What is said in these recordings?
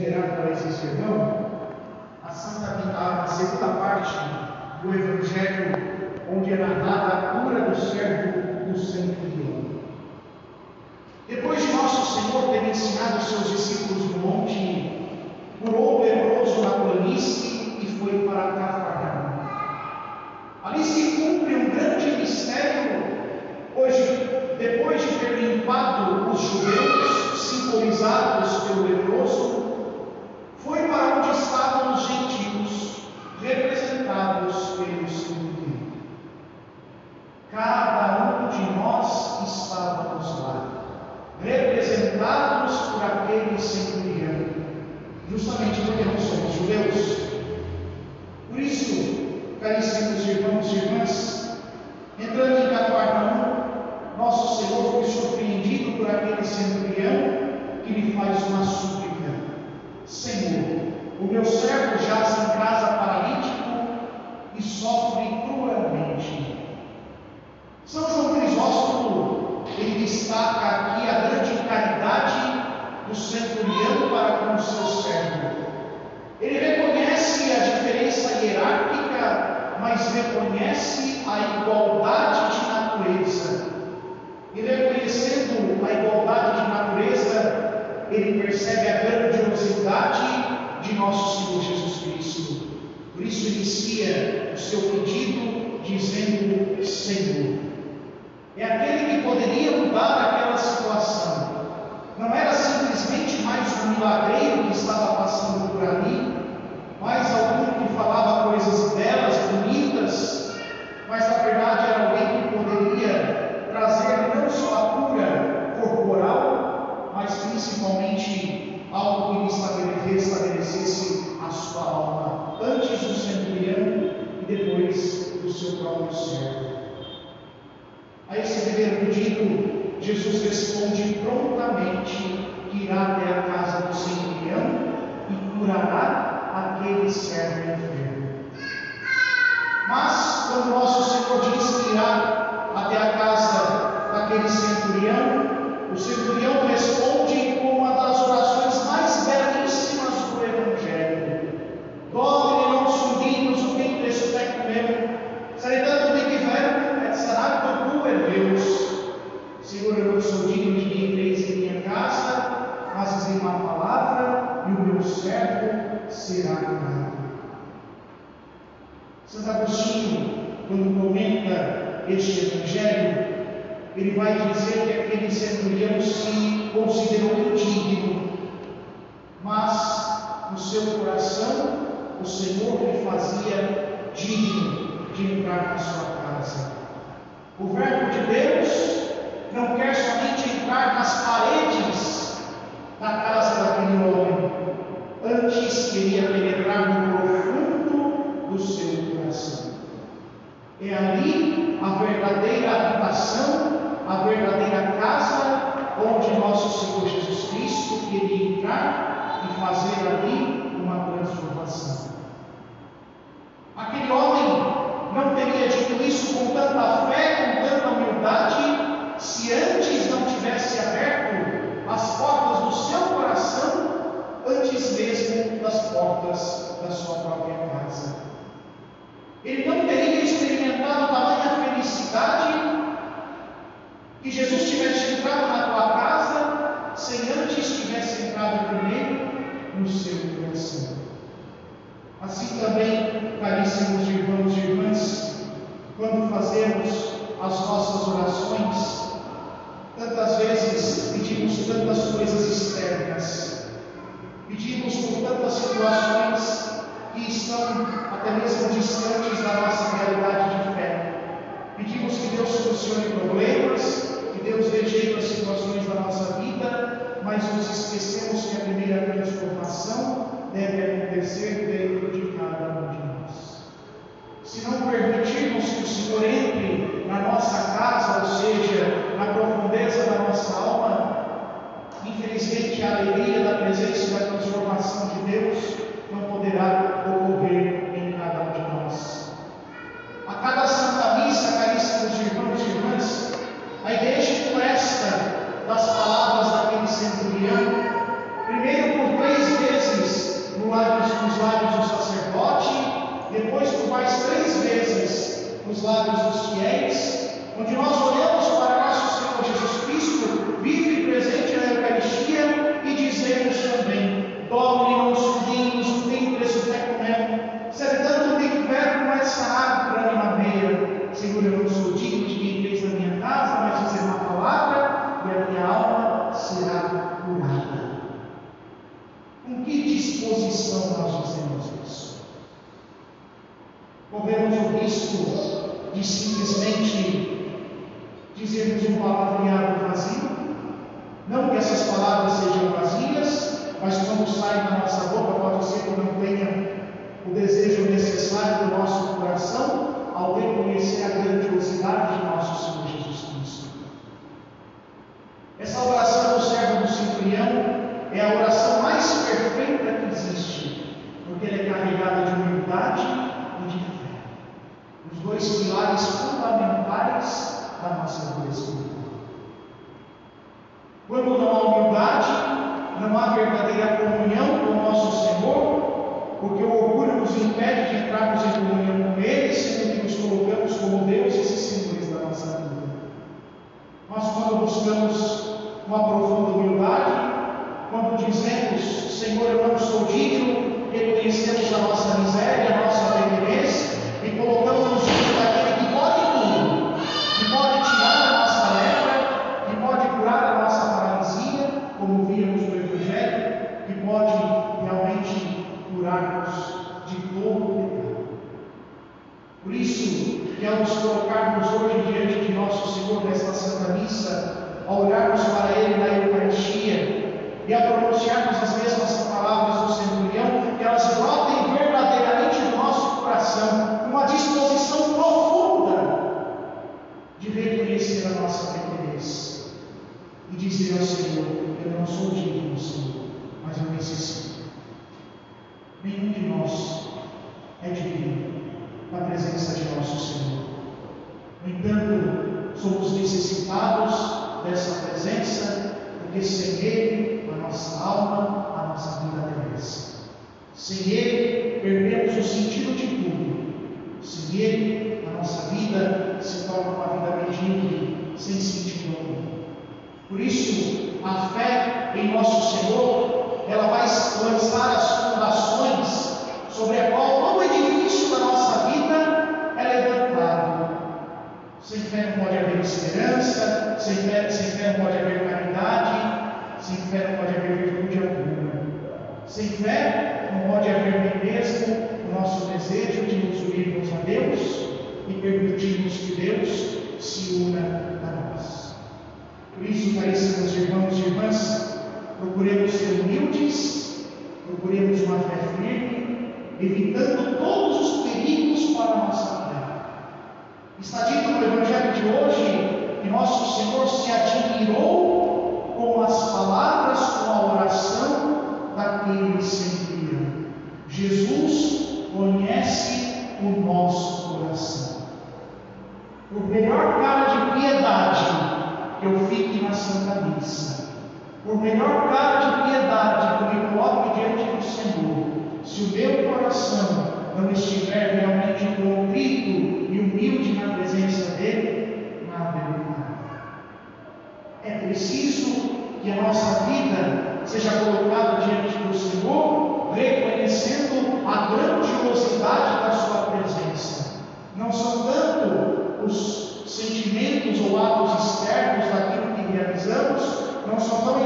considerar para esse sermão a, Santa, a segunda parte do Evangelho, onde é narrada a cura do servo do centurião. Depois de nosso Senhor ter ensinado os seus discípulos no monte, curou o leproso na planície e foi para Cafarnaum. Ali se cumpre um grande mistério, hoje, depois de ter limpado os judeus, simbolizados pelo leproso, foi para onde estavam os gentios, representados pelo Espírito. Cada um de nós estávamos lá, representados por aquele centurião, justamente porque não somos judeus. Por isso, caríssimos irmãos e irmãs, entrando em Cafarnaum, nosso Senhor foi surpreendido por aquele centurião que lhe faz uma súplica Senhor, o meu servo jaz em casa paralítico e sofre cruelmente. São João Crisóstomo, ele destaca aqui a grande caridade do centurião para com o seu servo. Ele reconhece a diferença hierárquica, mas reconhece a igualdade de natureza. E reconhecendo a igualdade de natureza, ele percebe a grandiosidade de nosso Senhor Jesus Cristo. Por isso inicia o seu pedido dizendo: Senhor. É aquele que poderia mudar aquela situação. Não era simplesmente mais um milagreiro que estava passando por ali, mais algum que portas da sua própria casa. Ele não teria experimentado tamanha felicidade que Jesus tivesse entrado na tua casa sem antes tivesse entrado primeiro no seu coração. Assim também, caríssimos irmãos e irmãs, quando fazemos as nossas orações, tantas vezes pedimos tantas coisas externas, pedimos por tantas situações que estão até mesmo distantes da nossa realidade de fé. Pedimos que Deus solucione problemas, que Deus dê jeito às situações da nossa vida, mas nos esquecemos que a primeira transformação deve acontecer dentro de cada um de nós. Se não permitirmos que o Senhor entre na nossa casa, ou seja, na profundeza da nossa alma, Infelizmente, a alegria da presença da transformação de Deus não poderá ocorrer em cada um de nós. A cada Santa Missa, caríssimos irmãos e irmãs, a igreja presta das palavras daquele centurião, primeiro por três vezes no lábios, nos lábios do sacerdote, depois por mais três vezes nos lábios dos fiéis, onde nós olhamos para nosso Senhor Jesus Cristo dominam os filhinhos, tem preço até comendo, servidando tem verbo mais sarado para na meia, Senhor, eu não sou digno de quem fez na minha casa, mas dizer é uma palavra e a minha alma será curada. Com que disposição nós fazemos isso? Corremos o risco de simplesmente dizermos um palavreado vazio? Não que essas palavras sejam vazias, mas quando saem da nossa boca, pode ser que não tenha o desejo necessário do nosso coração ao reconhecer a grandiosidade de nosso Senhor Jesus Cristo. Essa oração do servo do Cipriano é a oração mais perfeita que existe, porque ela é carregada de humildade e de fé. Os dois pilares fundamentais da nossa vida espiritual. Quando não há humildade, não há verdadeira comunhão com o nosso Senhor, porque o orgulho nos impede de entrarmos em comunhão com Ele, sendo que nos colocamos como Deus e senhores da nossa vida. Mas quando buscamos uma profunda humildade, quando dizemos, Senhor, eu não sou digno, reconhecemos a nossa miséria, a nossa pequenez e colocamos diante daquele que pode tudo, que pode tirar a nossa lepra, que pode curar a nossa paralisia, como víamos no Evangelho, que pode realmente curar-nos de todo o pecado. Por isso, que ao nos colocarmos hoje diante de nosso Senhor nesta Santa Missa, ao olharmos para Ele na Eucaristia, e a pronunciarmos as mesmas palavras do centurião, que elas brotem verdadeiramente do nosso coração, uma disposição profunda de reconhecer a nossa pequenez e dizer ao Senhor: Eu não sou digno, Senhor, mas eu necessito. Nenhum de nós é digno da presença de nosso Senhor. No entanto, somos necessitados dessa presença, porque sem Ele nossa alma, a nossa vida perece. Sem Ele, perdemos o sentido de tudo. Sem Ele, a nossa vida se torna uma vida medíocre, sem sentido algum. Por isso, a fé em nosso Senhor, ela vai lançar as fundações sobre a qual todo edifício da nossa vida é levantado. Sem fé não pode haver esperança, sem fé, sem fé não pode haver caridade, sem fé não pode haver virtude alguma. Sem fé não pode haver nem mesmo o nosso desejo de nos unirmos a Deus e permitirmos que Deus se una. Por isso, caríssimos irmãos e irmãs, procuremos ser humildes, procuremos uma fé firme, evitando todos os perigos para a nossa vida. Está dito no Evangelho de hoje que nosso Senhor se admirou com as palavras, com a oração daquele centurião. Jesus conhece o nosso coração. Por melhor cara de piedade eu fique na Santa Missa, por melhor cara de piedade que eu me coloque diante do Senhor, se o meu coração não estiver realmente contrito e humilde na presença dele, nada é É preciso que a nossa vida seja colocada diante do Senhor, reconhecendo a grandiosidade da Sua presença. Não são tanto os sentimentos ou atos externos daquilo que realizamos, não são tão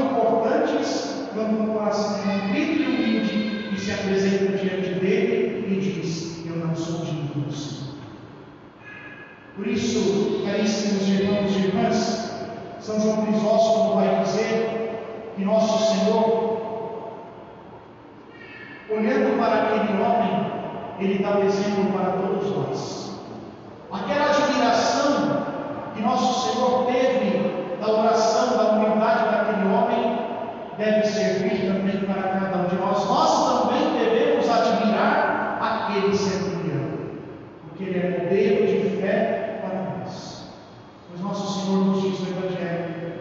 quanto um coração contrito e humilde que se apresenta diante dele e diz: Eu não sou digno do Senhor. Por isso, caríssimos irmãos e irmãs, são João Crisóstomo vai dizer que nosso Senhor, olhando para aquele homem, ele dá o exemplo para todos nós. Aquela admiração que nosso Senhor teve da oração, da humildade daquele homem, deve servir também para cada um de nós. Nós também devemos admirar aquele centurião, porque ele é modelo de fé para nós. Pois nosso Senhor nos diz no Evangelho,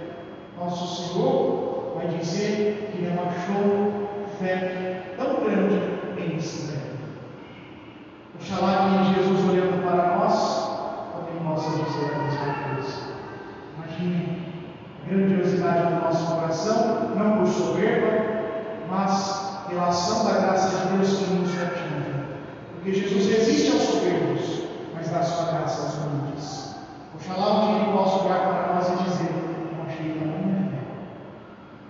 nosso Senhor vai dizer que não achou fé tão grande em Israel. Oxalá que Jesus olhando para nós, também possa dizer a mesma coisa. Imagine grandiosidade do nosso coração, não por soberba, mas pela ação da graça de Deus que nos atinge. Porque Jesus resiste aos soberbos, mas dá sua graça aos humildes. Oxalá um dia ele possa olhar para nós e dizer: Eu achei fé.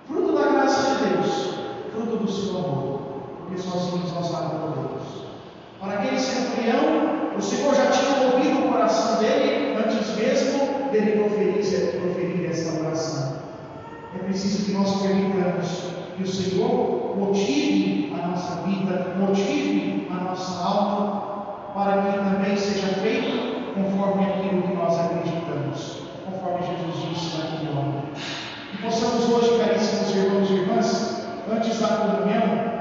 Fruto da graça de Deus, fruto do seu amor, porque sozinhos nós nada podemos. Para aquele centurião, o Senhor já tinha ouvido o coração dele antes mesmo dele proferir, proferir esta oração. É preciso que nós permitamos que o Senhor motive a nossa vida, motive a nossa alma, para que também seja feito conforme aquilo que nós acreditamos, conforme Jesus disse naquele homem. Que possamos hoje, caríssimos irmãos e irmãs, antes da comunhão,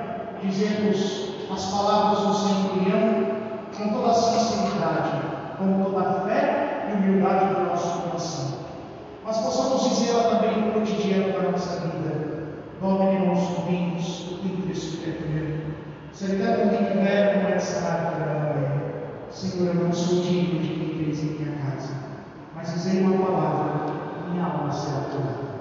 dizermos as palavras do centurião com toda a sinceridade, com toda a fé e humildade do nosso coração. Mas possamos dizê-la também no cotidiano da nossa vida. Domine nos quinto desse primeiro. Servidão tiver com essa arte Senhor, eu não sou digno de que entreis em minha casa, mas dizei uma palavra, minha alma será curada.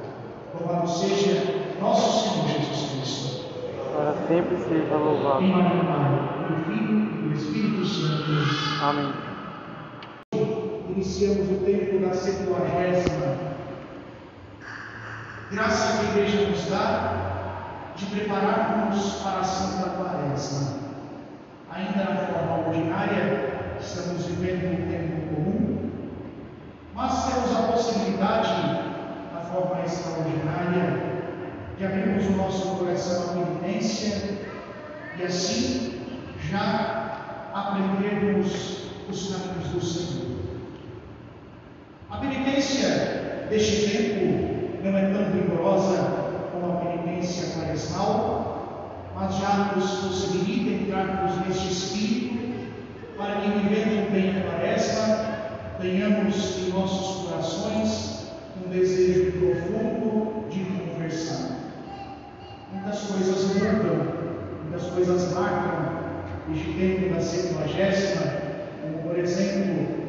Louvado seja nosso Senhor Jesus Cristo. Para sempre seja louvado. Em nome do Pai, do Filho e do Espírito Santo. Amém. Iniciamos o tempo da Septuagésima. Graça que a igreja nos dá de prepararmos para a Santa Quaresma. Ainda na forma ordinária, estamos vivendo um tempo comum, mas temos a possibilidade, na forma extraordinária, de abrirmos o nosso coração à penitência e assim já aprendermos os caminhos do Senhor. A penitência deste tempo não é tão rigorosa como a penitência quaresmal, mas já nos possibilita entrarmos neste espírito para que, vivendo bem a quaresma, tenhamos em nossos corações um desejo profundo de conversão. Muitas coisas mudam, muitas coisas marcam este tempo da septuagésima, como por exemplo,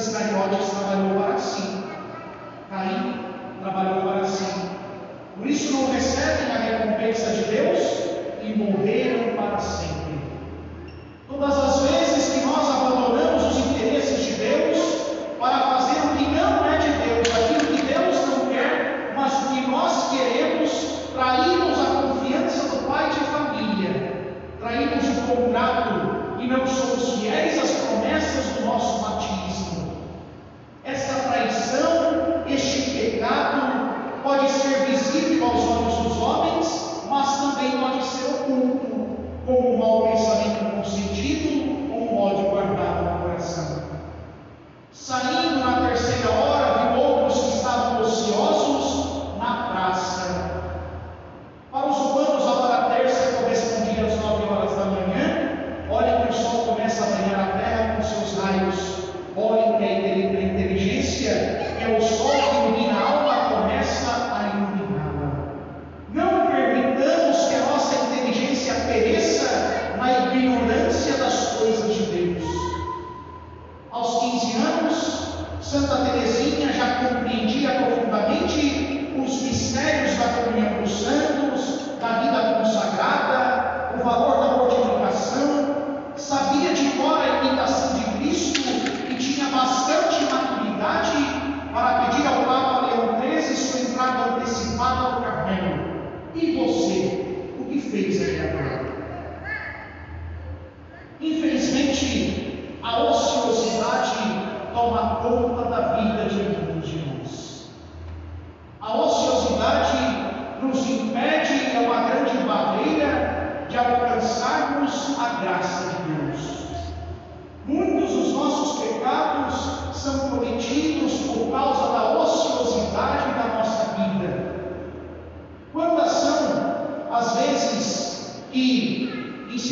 Iscariotes trabalhou para si. Caim trabalhou para si. Por isso não recebem a recompensa de Deus e morreram para sempre. Todas as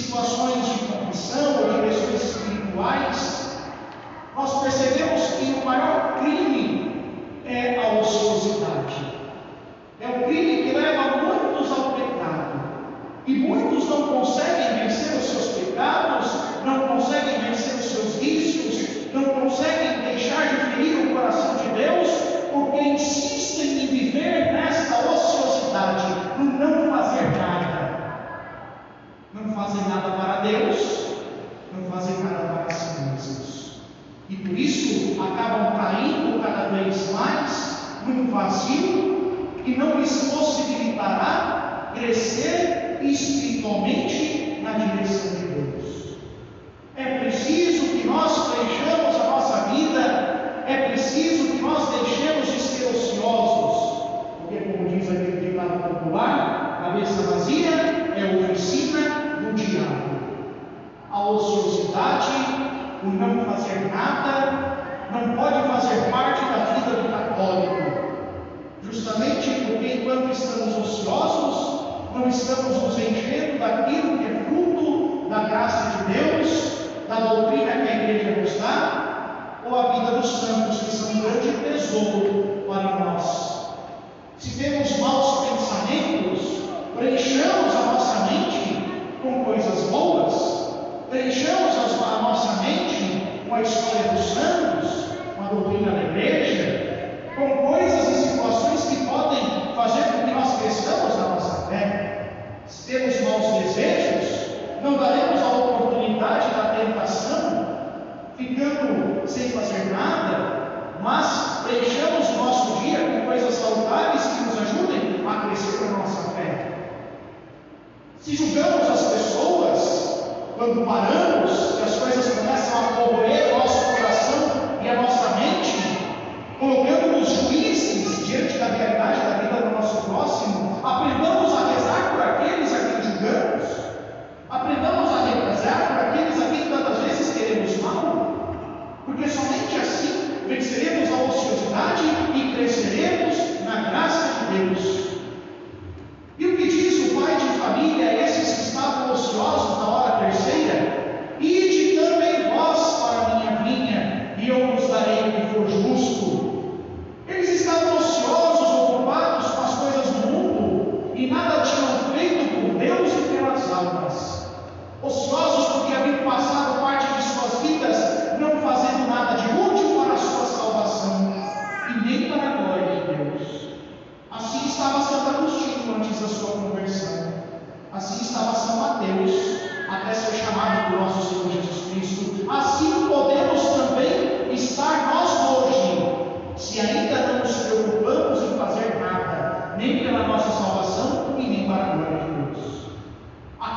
situações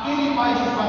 aquele pai de.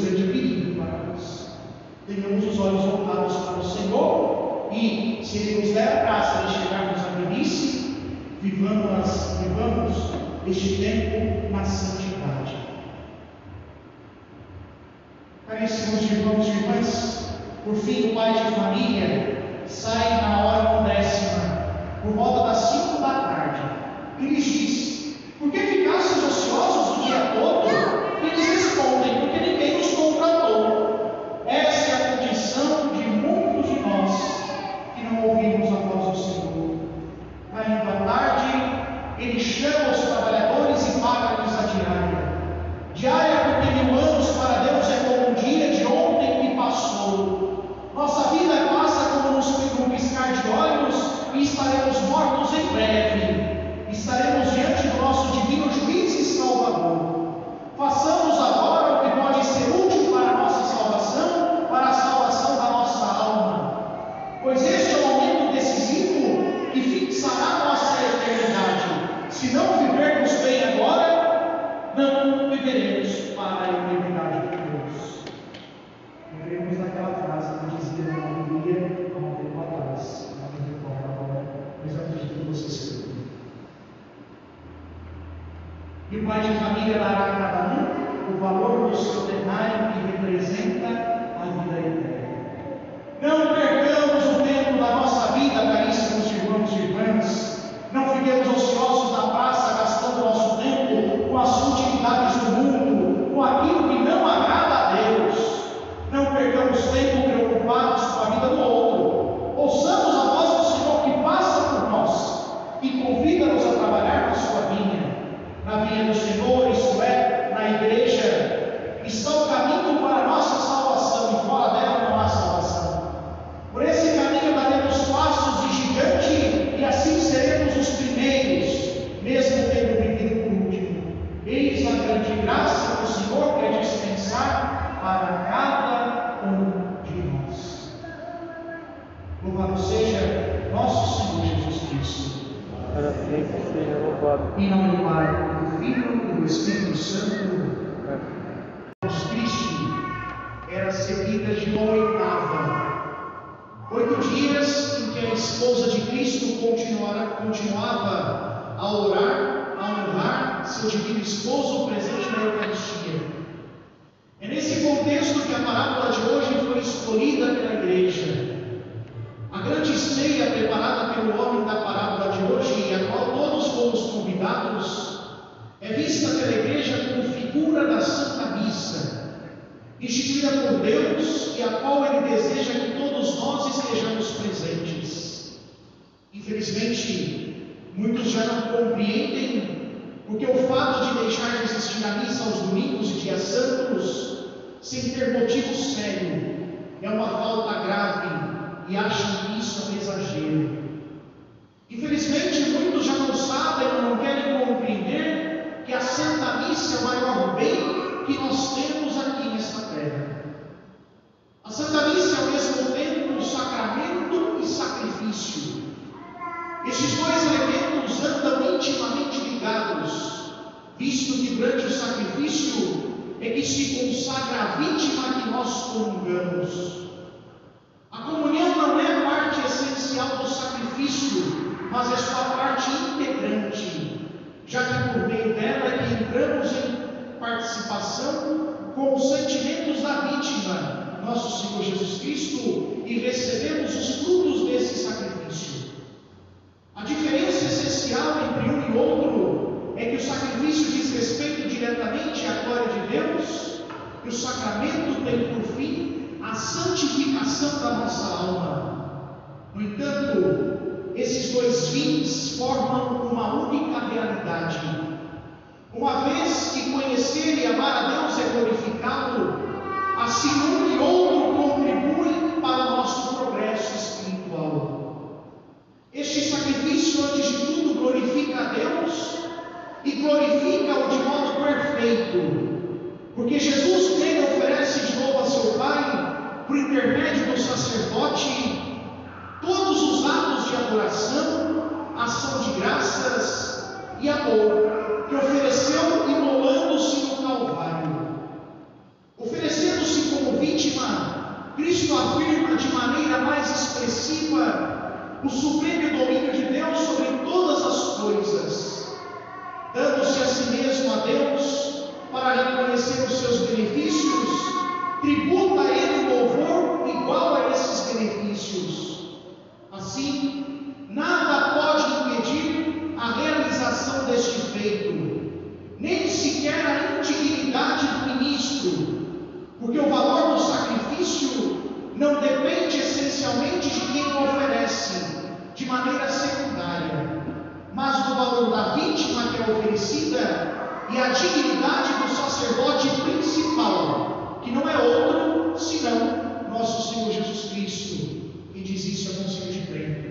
grande perigo para nós. Tenhamos os olhos voltados para o Senhor e, se Ele nos der a graça de chegarmos à velhice, vivamos, vivamos este tempo na santidade. Caríssimos irmãos e irmãs, por fim, o pai de família sai na hora décima, por volta das cinco da tarde, e lhes diz: Por que ficastes ociosos o dia todo? Ao mesmo tempo um sacramento e sacrifício. Estes dois elementos andam intimamente ligados, visto que durante o sacrifício é que se consagra a vítima que nós comungamos. A comunhão não é parte essencial do sacrifício, mas é sua parte integrante, já que por meio dela é que entramos em participação com os sentimentos da vítima, nosso Senhor Jesus Cristo, e recebemos os frutos desse sacrifício. A diferença essencial entre um e outro é que o sacrifício diz respeito diretamente à glória de Deus, e o sacramento tem por fim a santificação da nossa alma. No entanto, esses dois fins formam uma única realidade. Uma vez que conhecer e amar a Deus é glorificá-lo, assim um e outro contribuem para o nosso progresso espiritual. Este sacrifício, antes de tudo, glorifica a Deus e glorifica-o de modo perfeito, porque Jesus, quem oferece de novo a seu Pai, por intermédio do sacerdote, todos os atos de adoração, ação de graças e amor que ofereceu imolando-se no Calvário. Oferecendo-se como vítima, Cristo afirma de maneira mais expressiva o supremo domínio de Deus sobre todas as coisas, dando-se a si mesmo a Deus para reconhecer os seus benefícios tributa a ele louvor igual a esses benefícios. Assim, nada pode impedir a realização deste feito, nem sequer a indignidade do ministro, porque o valor do sacrifício não depende essencialmente de quem o oferece, de maneira secundária, mas do valor da vítima que é oferecida e a dignidade do sacerdote principal que não é outro senão nosso Senhor Jesus Cristo, que diz isso a Conselho de Trento.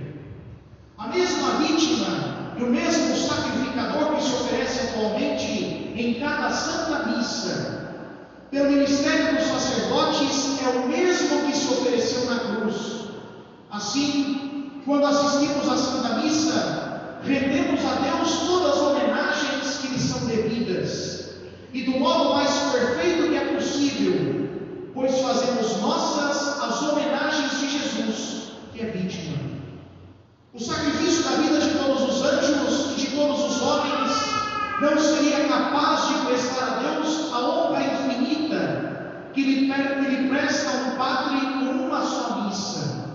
A mesma vítima e o mesmo sacrificador que se oferece atualmente em cada Santa Missa, pelo ministério dos sacerdotes, é o mesmo que se ofereceu na cruz. Assim, quando assistimos à Santa Missa, rendemos a Deus todas as homenagens que lhe são devidas e do modo mais perfeito que é possível, pois fazemos nossas as homenagens de Jesus, que é vítima. O sacrifício da vida de todos os anjos e de todos os homens não seria capaz de prestar a Deus a honra infinita que lhe, que lhe presta um Padre com uma só missa.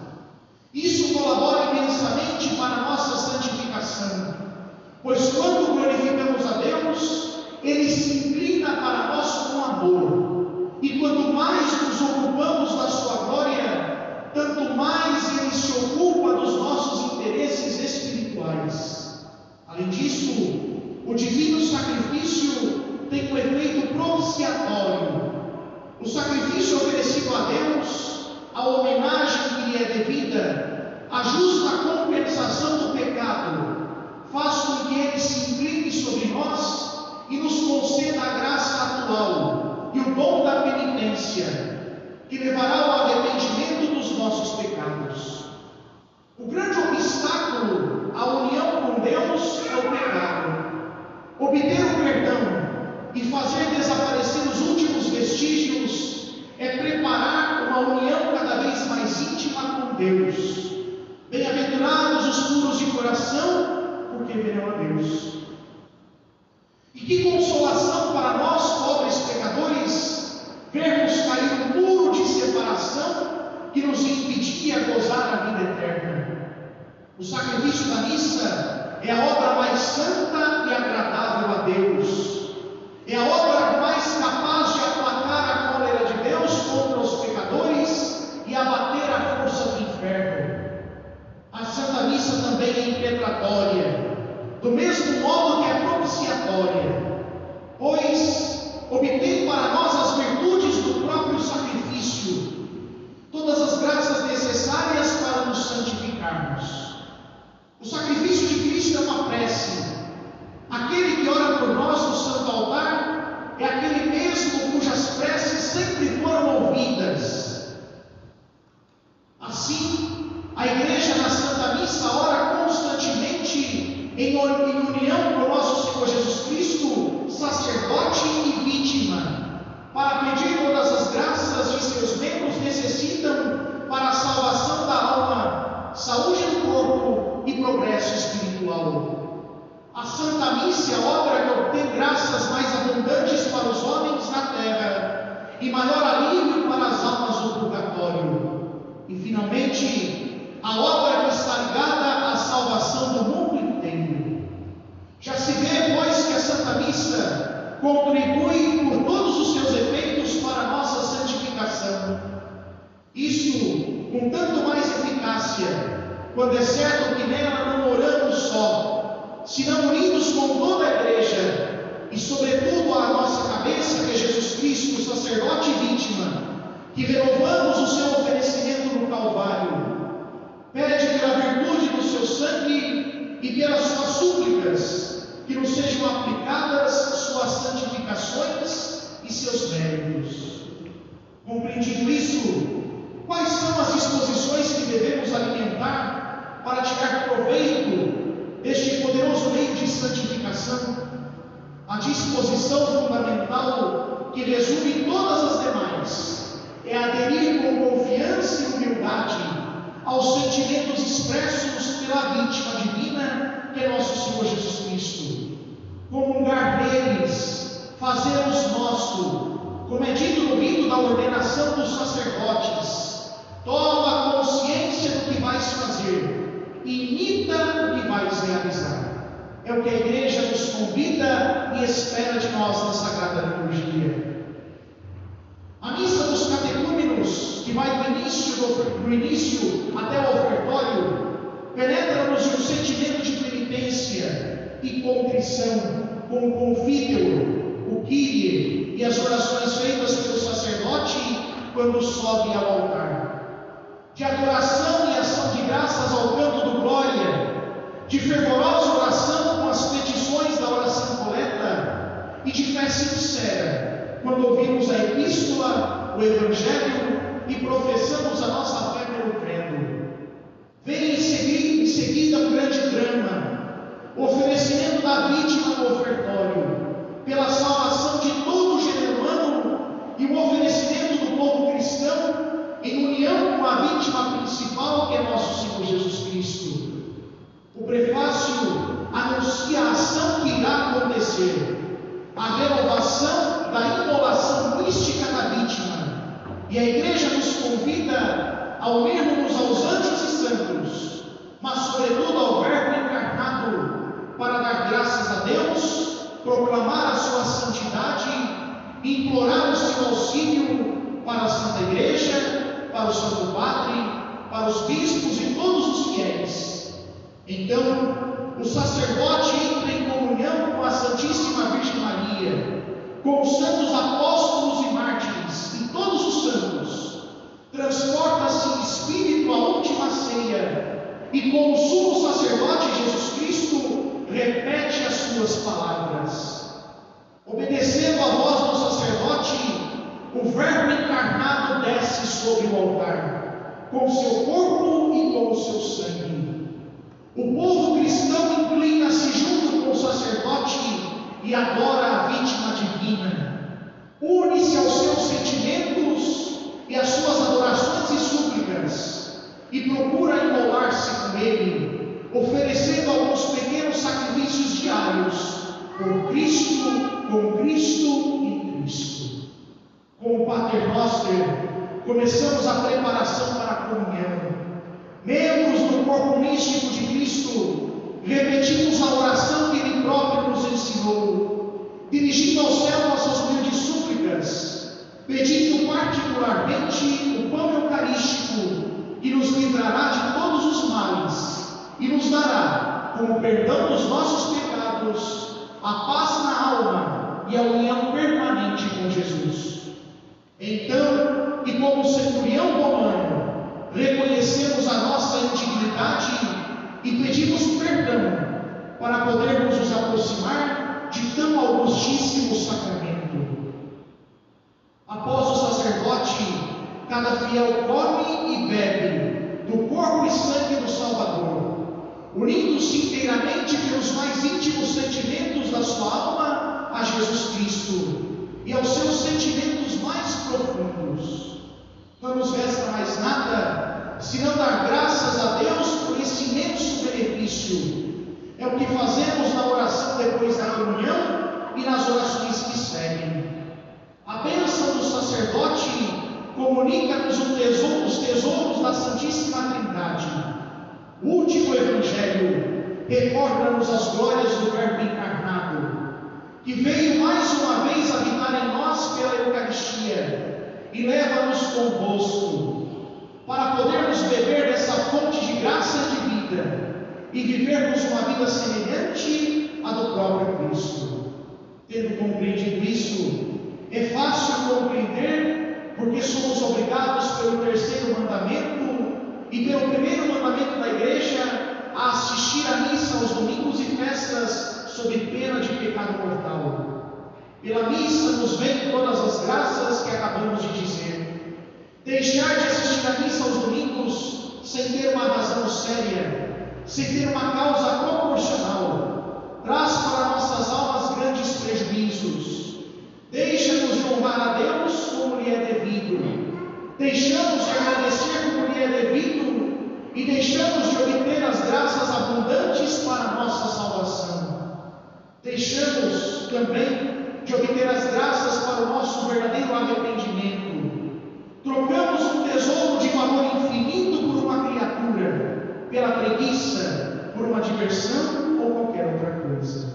Isso colabora imensamente para a nossa santificação, pois quando glorificamos a Deus, ele se inclina para nós com amor. E quanto mais nos ocupamos da sua glória, tanto mais ele se ocupa dos nossos interesses espirituais. Além disso, o divino sacrifício tem um efeito propiciatório. O sacrifício oferecido a Deus, a homenagem que lhe é devida, a justa compensação do pecado, faz com que ele se incline sobre nós e nos conceda a graça atual e o dom da penitência, que levará ao arrependimento dos nossos pecados. O grande obstáculo à união com Deus é o pecado. Obter o perdão e fazer desaparecer os últimos vestígios é preparar Deus. Bem-aventurados os puros de coração, porque verão a Deus. E que consolação para nós, pobres pecadores, vermos cair um muro de separação que nos impedia gozar a vida eterna. O sacrifício da missa é a obra mais santa e agradável a Deus. É a obra mais capaz de aplacar a cólera de Deus contra os pecadores e abater a força do inferno. A Santa Missa também é impetratória, do mesmo modo que é propiciatória, pois obtém para nós as virtudes do próprio sacrifício, todas as graças necessárias para nos santificarmos. O sacrifício de Cristo é uma prece. Aquele que ora por nós no santo altar é aquele mesmo cujas preces sempre foram ouvidas. Assim, a igreja na Santa Missa ora constantemente em união com o nosso Senhor Jesus Cristo, sacerdote para pedir todas as graças que seus membros necessitam para a salvação da alma, saúde do corpo e progresso espiritual. A Santa Missa é obra que obtém graças mais abundantes para os homens na terra e maior alívio para as almas do purgatório. E finalmente, a obra que está ligada à salvação do mundo inteiro. Já se vê, pois, que a Santa Missa contribui por todos os seus efeitos para a nossa santificação. Isso com tanto mais eficácia, quando é certo que nela não oramos só, senão unidos com toda a igreja e, sobretudo, a nossa cabeça, que é Jesus Cristo, sacerdote e vítima, que renovamos o seu oferecimento no Calvário. Pede pela virtude do seu sangue e pelas suas súplicas que nos sejam aplicadas suas santificações e seus méritos. Compreendido isso, quais são as disposições que devemos alimentar para tirar proveito deste poderoso meio de santificação? A disposição fundamental que resume todas as demais é aderir com confiança e humildade aos sentimentos expressos pela vítima divina que é nosso Senhor Jesus Cristo. Comungar neles, fazê-los nosso, como é dito no rito da ordenação dos sacerdotes, toma consciência do que vais fazer, imita o que vais realizar. É o que a igreja nos convida e espera de nós na Sagrada Liturgia. A missa dos catecúmenos, que vai do início, do, do início até o ofertório, penetra-nos um sentimento de penitência e contrição, com o confídeo, o Kyrie e as orações feitas pelo sacerdote quando sobe ao altar. De adoração e ação de graças ao canto do glória, de fervorosa oração com as petições da oração coleta e de fé sincera quando ouvimos a epístola, o evangelho e professamos a nossa fé pelo credo. Vem em seguida, em seguida o grande drama, o oferecimento da vítima no ofertório, pela salvação de todo o gênero humano e o oferecimento do povo cristão em união com a vítima principal que é nosso Senhor Jesus Cristo. O prefácio anuncia a ação que irá acontecer, a renovação da imolação mística da vítima. E a igreja nos convida a unirmos aos anjos e santos, mas sobretudo ao Verbo encarnado, para dar graças a Deus, proclamar a sua santidade implorar o seu auxílio para a Santa Igreja, para o Santo Padre, para os bispos e todos os fiéis. Então, o sacerdote entra em comunhão com a Santíssima Virgem Maria, com os santos apóstolos e mártires e todos os santos, transporta-se em espírito à última ceia e, com o sumo sacerdote Jesus Cristo, repete as suas palavras. Obedecendo a voz do sacerdote, o Verbo encarnado desce sobre o altar, com seu corpo e com o seu sangue. O povo cristão inclina-se junto com o sacerdote e adora a vítima divina. Une-se aos seus sentimentos e às suas adorações e súplicas, e procura oferecendo alguns pequenos sacrifícios diários por Cristo, com Cristo e Cristo. Com o Pater Noster, começamos a preparação para a comunhão. Membros do corpo místico de Cristo, repetimos a oração que Ele próprio nos ensinou, dirigindo ao céu nossas humildes súplicas, pedindo particularmente o pão eucarístico que nos livrará de todos os males e nos dará, com o perdão dos nossos pecados, a paz na alma e a união permanente com Jesus. Então, e como centurião romano, reconhecemos a nossa indignidade e pedimos perdão para podermos nos aproximar de tão augustíssimo sacramento. Após o sacerdote, cada fiel come e bebe do corpo e sangue do Salvador, unindo-se inteiramente pelos mais íntimos sentimentos da sua alma a Jesus Cristo e aos seus sentimentos mais profundos. Não nos resta mais nada senão dar graças a Deus por esse imenso benefício. É o que fazemos na oração depois da comunhão e nas orações que seguem. A bênção do sacerdote comunica-nos tesouro, os tesouros da Santíssima Trindade. Último Evangelho recorda-nos as glórias do Verbo encarnado, que veio mais uma vez habitar em nós pela Eucaristia e leva-nos convosco, para podermos beber dessa fonte de graça de vida e vivermos uma vida semelhante à do próprio Cristo. Tendo compreendido isso, é fácil compreender porque somos obrigados pelo terceiro mandamento e pelo primeiro mandamento da igreja a assistir à missa aos domingos e festas sob pena de pecado mortal. Pela missa nos vem todas as graças que acabamos de dizer. Deixar de assistir à missa aos domingos sem ter uma razão séria, sem ter uma causa proporcional, traz para nossas almas grandes prejuízos Deixa-nos de honrar a Deus como lhe é devido. Deixamos de agradecer como lhe é devido e deixamos de obter as graças abundantes para a nossa salvação. Deixamos também de obter as graças para o nosso verdadeiro arrependimento. Trocamos um tesouro de valor infinito por uma criatura, pela preguiça, por uma diversão ou qualquer outra coisa.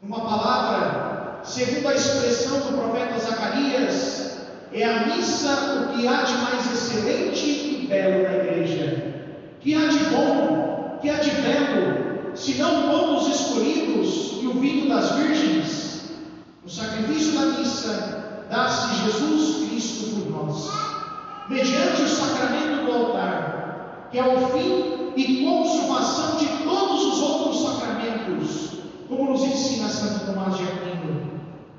Uma palavra segundo a expressão do profeta Zacarias, é a missa o que há de mais excelente e belo na igreja. Que há de bom, que há de belo, se não pomos escolhidos e o vinho das virgens? No sacrifício da missa, dá-se Jesus Cristo por nós, mediante o sacramento do altar, que é o fim e consumação de todos os outros sacramentos, como nos ensina Santo Tomás de Aquino.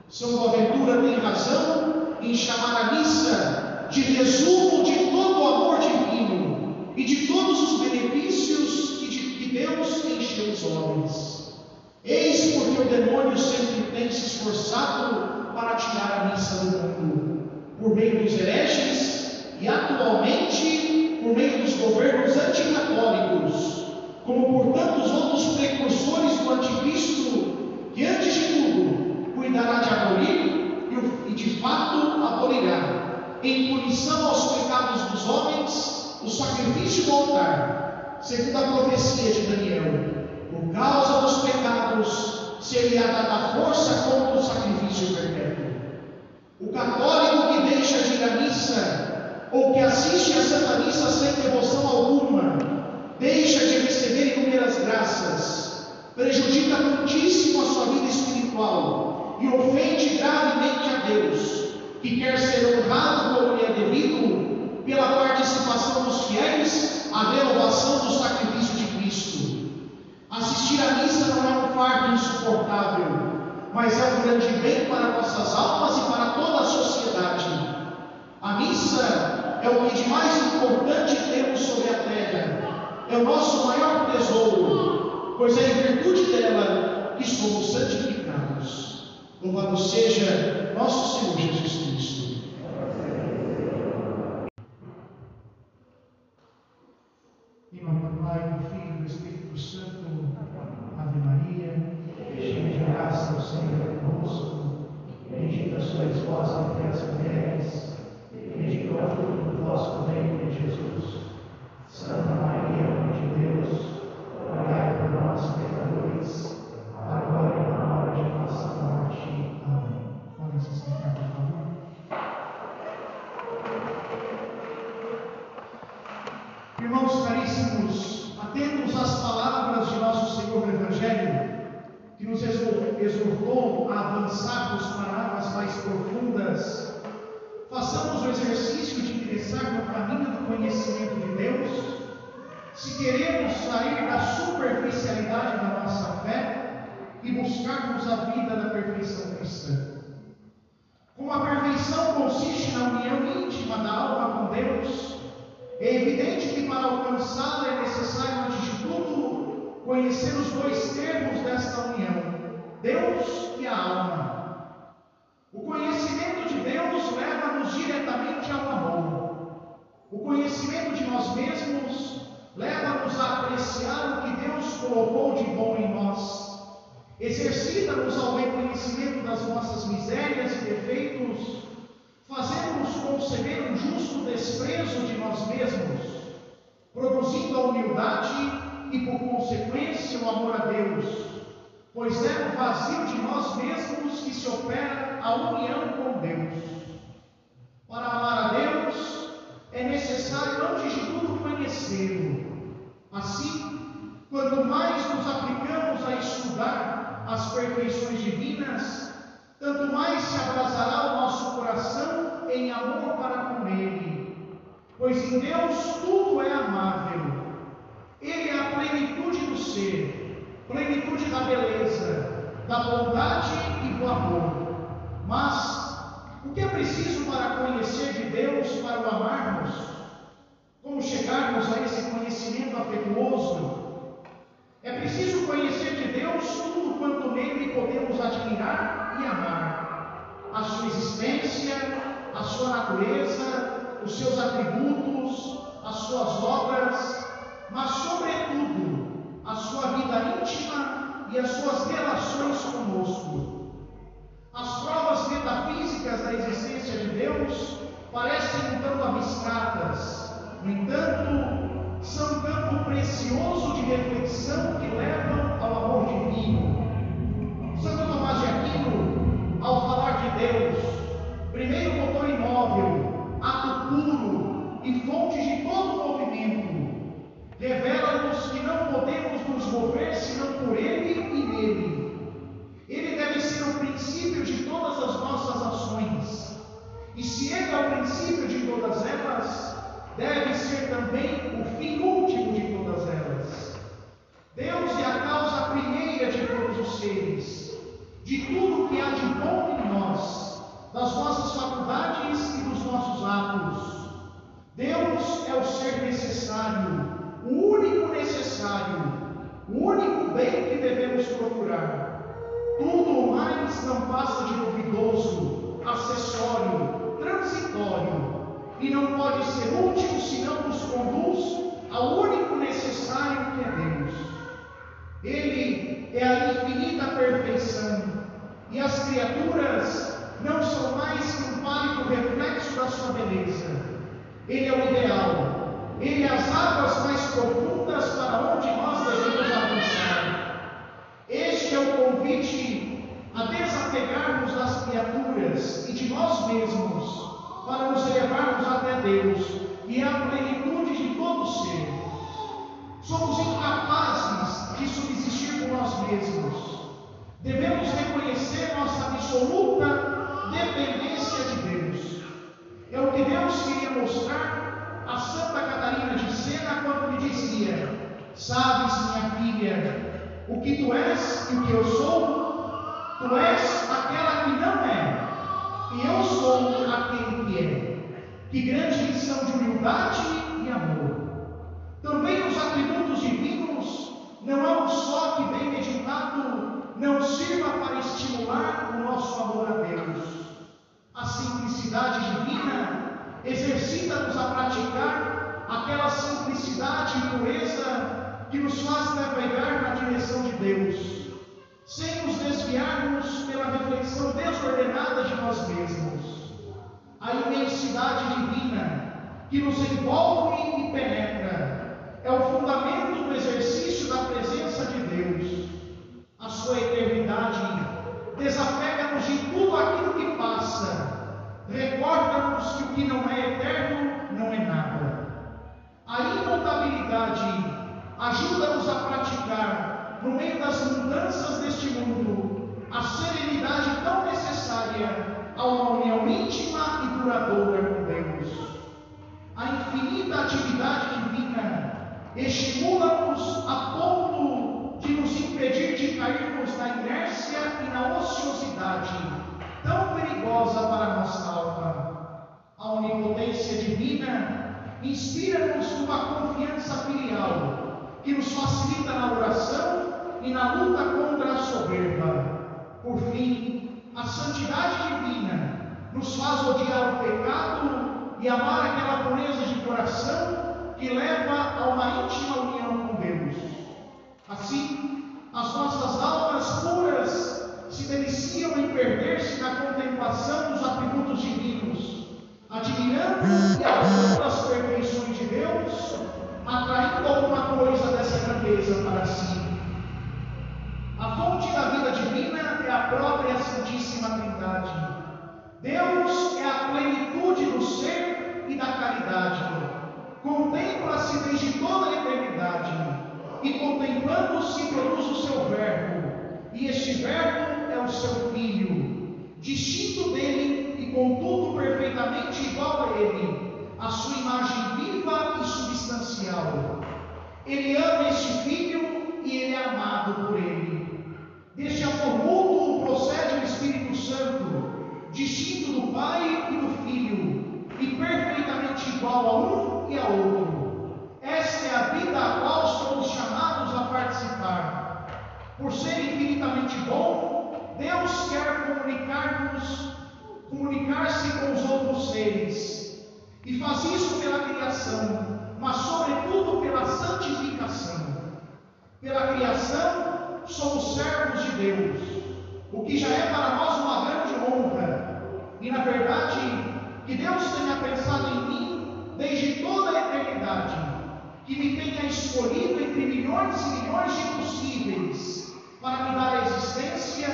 São Boaventura tem razão em chamar a missa de resumo de todo o amor divino e de todos os benefícios que, de, que Deus encheu os homens. Eis porque o demônio sempre tem se esforçado para tirar a missa do mundo, por meio dos hereges e atualmente por meio dos governos anticatólicos, como por tantos outros precursores do anticristo, que antes de tudo cuidará de abolir e de fato abolirá, em punição aos pecados dos homens, o sacrifício do altar, segundo a profecia de Daniel. Por causa dos pecados, seria dada força contra o sacrifício perpétuo. O católico que deixa de ir à missa, ou que assiste à Santa Missa sem devoção alguma, deixa de receber inúmeras graças, prejudica muitíssimo a sua vida espiritual e ofende gravemente a Deus, que quer ser honrado como lhe é devido pela participação dos fiéis à renovação do sacrifício de Cristo. Assistir à missa não é um fardo insuportável, mas é um grande bem para nossas almas e para toda a sociedade. A missa é o que de mais importante temos sobre a terra, é o nosso maior tesouro, pois é em virtude dela que somos santificados. Louvado seja nosso Senhor Jesus Cristo. Em nome do Pai, do Filho e do Espírito Santo. Ave Maria, cheia de graça, o Senhor é conosco. Bendita sois vós entre as mulheres, e bendito é o fruto do vosso ventre, Jesus. Santa Maria, Mãe de Deus, rogai por nós, pecadores ingressar no caminho do conhecimento de Deus, se queremos sair da superficialidade da nossa fé e buscarmos a vida da perfeição cristã. Como a perfeição consiste na união íntima da alma com Deus, é evidente que para alcançá-la é necessário, antes de tudo, conhecer os dois termos desta união: Deus e a alma. O conhecimento de Deus leva-nos diretamente ao amor. O conhecimento de nós mesmos leva-nos a apreciar o que Deus colocou de bom em nós. Exercita-nos ao reconhecimento das nossas misérias e defeitos fazendo-nos conceber um justo desprezo de nós mesmos, produzindo a humildade e, por consequência, o amor a Deus, pois é no vazio de nós mesmos que se opera a união com Deus. Para amar a Deus, é necessário, antes de tudo, conhecê-lo. Assim, quanto mais nos aplicamos a estudar as perfeições divinas, tanto mais se abrasará o nosso coração em amor para com Ele. Pois em Deus tudo é amável. Ele é a plenitude do ser, plenitude da beleza, da bondade e do amor. Mas o que é preciso para conhecer de Deus, para o amarmos? Como chegarmos a esse conhecimento afetuoso? É preciso conhecer de Deus tudo quanto nele podemos admirar e amar. A sua existência, a sua natureza, os seus atributos, as suas obras, mas, sobretudo, a sua vida íntima e as suas relações conosco. As provas metafísicas da existência de Deus parecem um tanto abstratas, no entanto, são um campo precioso de reflexão que levam ao amor divino. Santo Tomás de Aquino, ao falar de Deus, primeiro motor imóvel, ato puro e fonte de todo movimento, revela-nos que não podemos nos mover senão por Ele e nele. Ele deve ser o princípio de todas as nossas ações. E se Ele é o princípio de todas elas, deve ser também o fim último de todas elas. Deus é a causa primeira de todos os seres, de tudo que há de bom em nós, das nossas faculdades e dos nossos atos. Deus é o ser necessário, o único necessário, o único bem que devemos procurar. Tudo mais não passa de duvidoso, acessório, transitório e não pode ser útil se não nos conduz ao único necessário que é Deus. Ele é a infinita perfeição e as criaturas não são mais que um pálido reflexo da sua beleza. Ele é o ideal, ele é as águas mais profundas para onde nós devemos avançar. Este é o convite a desapegarmos das criaturas e de nós mesmos para nos levarmos até Deus e a plenitude de todo ser. Somos incapazes de subsistir por nós mesmos. Devemos reconhecer nossa absoluta dependência de Deus. É o que Deus queria mostrar a Santa Catarina de Sena quando lhe dizia: Sabes, minha filha, o que tu és e o que eu sou? Tu és aquela que não é, e eu sou aquele que é. Que grande lição de humildade e amor. Também os atributos divinos não há um só que, bem meditado, não sirva para estimular o nosso amor a Deus. A simplicidade divina exercita-nos a praticar aquela simplicidade e pureza que nos faz navegar na direção de Deus sem nos desviarmos pela reflexão desordenada de nós mesmos. A imensidade divina que nos envolve e penetra é o fundamento do exercício da presença de Deus. A sua eternidade desapega-nos de tudo aquilo que passa, recorda-nos que o que não é eterno não é nada. A imutabilidade ajuda-nos a praticar, no meio das mudanças deste mundo, a serenidade tão necessária a uma união íntima e duradoura com Deus. A infinita atividade divina estimula-nos a ponto de nos impedir de cairmos na inércia e na ociosidade tão perigosa para a nossa alma. A onipotência divina inspira-nos uma confiança filial que nos facilita na oração e na luta contra a soberba. Por fim, a santidade divina nos faz odiar o pecado e amar aquela pureza de coração que leva a uma íntima união com Deus. Assim, as nossas almas puras se deliciam em perder-se na contemplação dos atributos divinos, admirando e amando as perfeições de Deus, atraindo alguma coisa dessa grandeza para si. A fonte da vida divina é a própria Santíssima Trindade. Deus é a plenitude do ser e da caridade contempla-se desde toda a eternidade, e contemplando-se produz o seu Verbo, e este Verbo é o seu Filho, distinto dele e contudo perfeitamente igual a ele, a sua imagem viva e substancial. Ele ama este Filho e ele é amado por ele. Deste amor mútuo procede o Espírito Santo, distinto do Pai e do Filho, e perfeitamente igual a um e a outro. Esta é a vida a qual somos chamados a participar. Por ser infinitamente bom, Deus quer comunicar-nos, comunicar-se com os outros seres. E faz isso pela criação, mas sobretudo pela santificação. Pela criação, somos servos de Deus, o que já é para nós uma grande honra. E na verdade, que Deus tenha pensado em mim desde toda a eternidade, que me tenha escolhido entre milhões e milhões de possíveis para me dar a existência,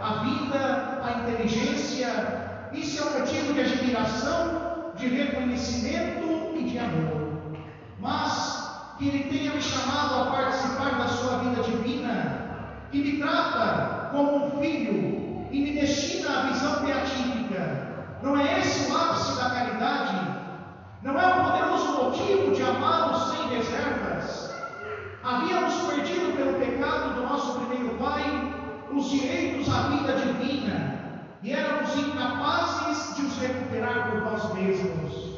a vida, a inteligência. Isso é um motivo de admiração, de reconhecimento e de amor. Mas que Ele tenha me chamado a participar da sua vida divina, que me trata como um filho e me destina à visão beatífica. Não é esse o ápice da caridade? Não é um poderoso motivo de amá-lo sem reservas. Havíamos perdido pelo pecado do nosso primeiro pai os direitos à vida divina e éramos incapazes de os recuperar por nós mesmos.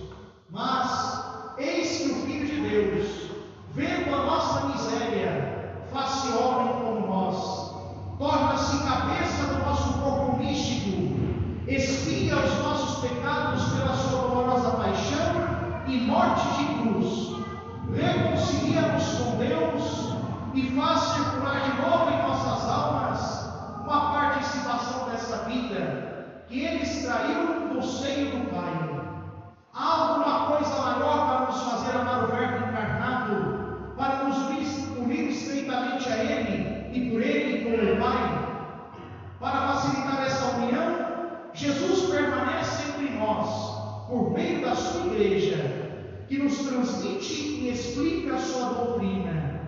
Mas, eis que o Filho de Deus, vendo a nossa miséria, faz-se homem como nós, torna-se cabeça do nosso corpo místico, expia os nossos pecados pela sua dolorosa paixão e morte de cruz, reconcilia-nos com Deus e faz circular de novo em nossas almas uma participação dessa vida que Ele extraiu do seio do Pai. Há alguma coisa maior para nos fazer amar o Verbo encarnado, para nos unir estreitamente a Ele e por Ele com o Pai? Para facilitar essa união, Jesus permanece entre nós por meio da sua igreja, que nos transmite e explica a sua doutrina.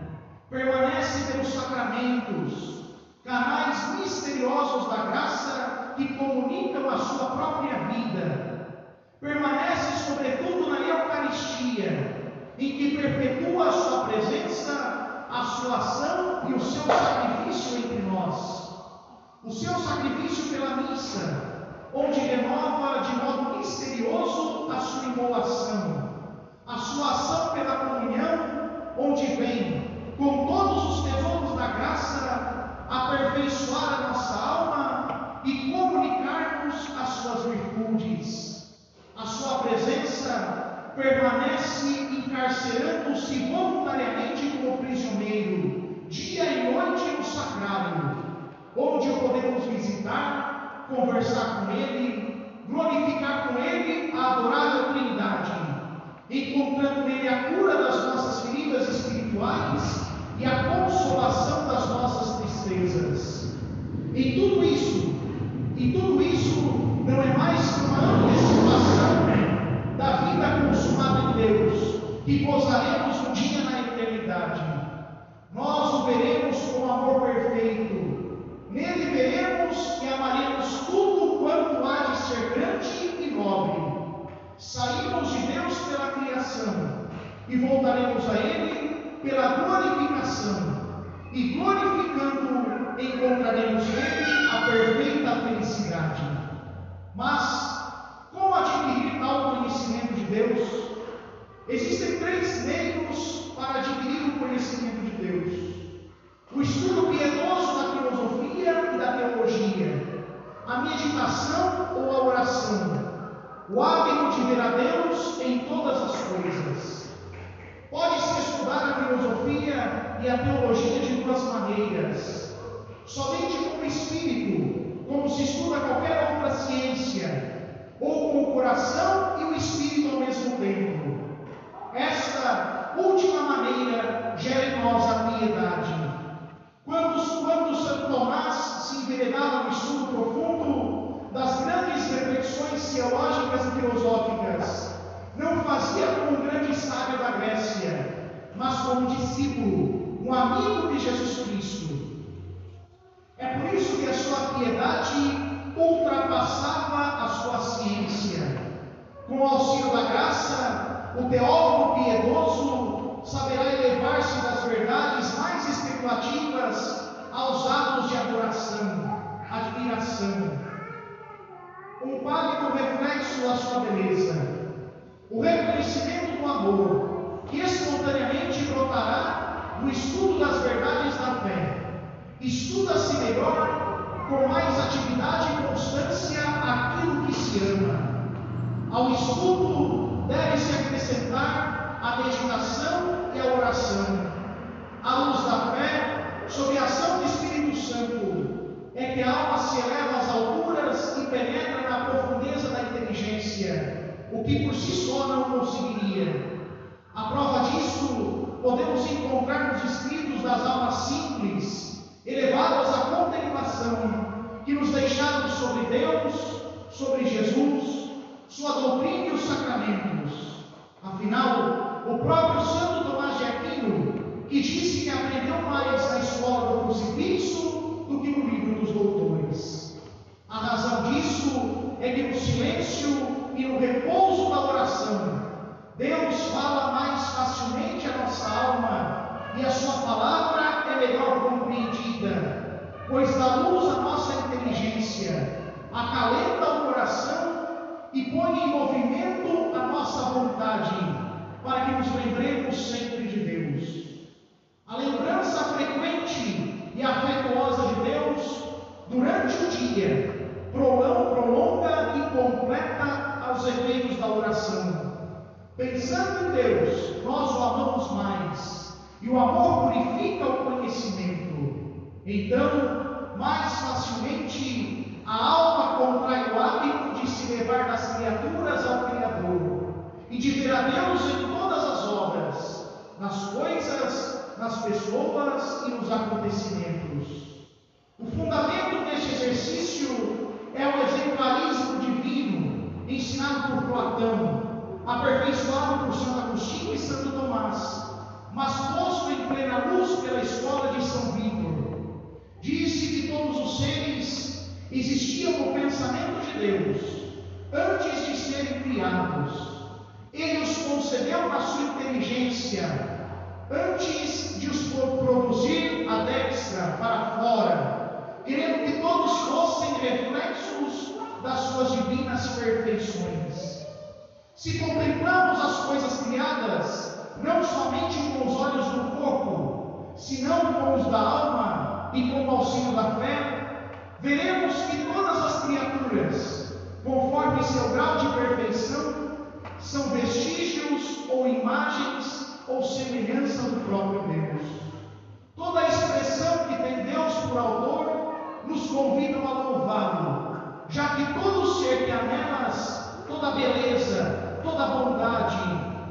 Permanece pelos sacramentos, canais misteriosos da graça que comunicam a sua própria vida. Permanece, sobretudo, na Eucaristia, em que perpetua a sua presença, a sua ação e o seu sacrifício entre nós. O seu sacrifício pela missa, onde renova de modo misterioso a sua imolação, a sua ação pela comunhão, onde vem, com todos os tesouros da graça, aperfeiçoar a nossa alma e comunicar-nos as suas virtudes. A sua presença permanece encarcerando-se voluntariamente como prisioneiro, dia e noite no sacrário, onde podemos visitar conversar com Ele, glorificar com Ele a adorável Trindade, encontrando nele a cura das nossas feridas espirituais e a consolação das nossas tristezas. Em tudo isso, e tudo isso não é mais que uma antecipação da vida consumada em Deus, que gozaremos um dia na veremos com amor perfeito. Nele veremos e amaremos tudo quanto há de ser grande e nobre. Saímos de Deus pela criação e voltaremos a Ele pela glorificação. E glorificando, encontraremos nele a perfeita felicidade. Mas, adquirir tal conhecimento de Deus? Existem três meios para adquirir o conhecimento de Deus: o estudo piedoso da filosofia e da teologia, a meditação ou a oração, o hábito de ver a Deus em todas as coisas. Pode-se estudar a filosofia e a teologia de duas maneiras: somente com o espírito, como se estuda qualquer outra ciência, ou com o coração e o espírito ao mesmo tempo. Esta última maneira gera em nós a piedade. Quando, quando Santo Tomás se enveredava no estudo profundo das grandes reflexões teológicas e filosóficas, não fazia como um grande sábio da Grécia, mas como um discípulo, um amigo de Jesus Cristo. É por isso que a sua piedade ultrapassava a sua ciência. Com o auxílio da graça, o teólogo piedoso saberá elevar-se das verdades mais especulativas aos atos de adoração, admiração. Um pálido reflexo da sua beleza, o reconhecimento do amor, que espontaneamente brotará no estudo das verdades da fé. Estuda-se melhor, com mais atividade e constância, aquilo que se ama. Ao estudo deve-se acrescentar a meditação e a oração. À luz da fé, sob a ação do Espírito Santo, é que a alma se eleva às alturas e penetra na profundeza da inteligência, o que por si só não conseguiria. A prova disso podemos encontrar nos escritos das almas simples, elevadas à contemplação, que nos deixaram sobre Deus, sobre Jesus, sua doutrina e os sacramentos. Afinal, o próprio Santo Tomás de Aquino, que disse que aprendeu mais na escola do crucifixo do que no livro dos doutores. A razão disso é que no silêncio e no repouso da oração, Deus fala mais facilmente a nossa alma e a sua palavra é melhor compreendida, pois dá luz à nossa inteligência, acalenta o coração e põe em movimento a nossa vontade, para que nos lembremos sempre de Deus. A lembrança frequente e afetuosa de Deus durante o dia prolonga e completa os efeitos da oração. Pensando em Deus, nós o amamos mais, e o amor purifica o conhecimento. Então, mais facilmente, a alma contrai o hábito de se levar das criaturas ao Criador e de ver a Deus em todas as obras, nas coisas, nas pessoas e nos acontecimentos. O fundamento deste exercício é o exemplarismo divino ensinado por Platão, aperfeiçoado por Santo Agostinho e Santo Tomás, mas posto em plena luz pela escola de São Vítor. Disse que todos os seres existiam no pensamento de Deus antes de serem criados. Ele os concedeu na sua inteligência antes de os produzir a destra para fora, querendo que todos fossem reflexos das suas divinas perfeições. Se contemplamos as coisas criadas, não somente com os olhos do corpo, senão com os da alma e com o auxílio da fé, veremos que todas as criaturas, conforme seu grau de perfeição, são vestígios ou imagens ou semelhança do próprio Deus. Toda a expressão que tem Deus por autor nos convida a louvá-lo, já que todo ser que há nelas, toda beleza, toda bondade,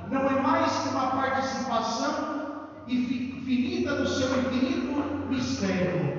não é mais que uma participação infinita do seu infinito mistério.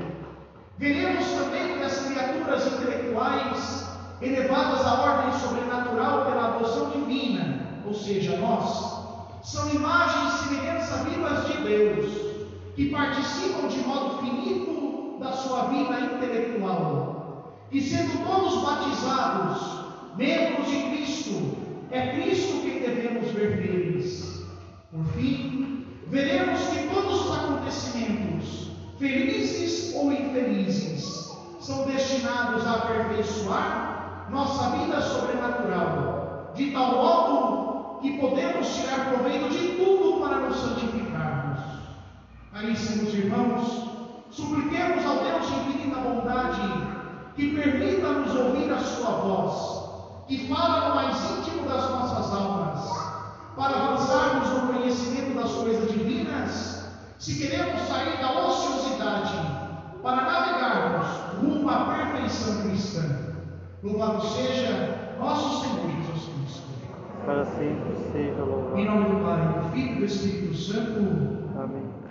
Veremos também que as criaturas intelectuais, elevadas à ordem sobrenatural pela adoção divina, ou seja, nós, são imagens e semelhanças vivas de Deus, que participam de modo finito da sua vida intelectual, que sendo todos batizados, membros de Cristo, é Cristo que devemos ver neles. Por fim, veremos que todos os acontecimentos, felizes ou infelizes, são destinados a aperfeiçoar nossa vida sobrenatural, de tal modo que podemos tirar proveito de tudo para nos santificarmos. Caríssimos irmãos, supliquemos ao Deus de infinita bondade que permita-nos ouvir a Sua voz, que fala no mais íntimo das nossas almas, para avançarmos no conhecimento das coisas divinas, se queremos sair da ociosidade para navegarmos rumo à perfeição cristã. Louvado seja nosso Senhor Jesus Cristo. Para sempre seja louvado. Em nome do Pai, do Filho e do Espírito Santo. Amém.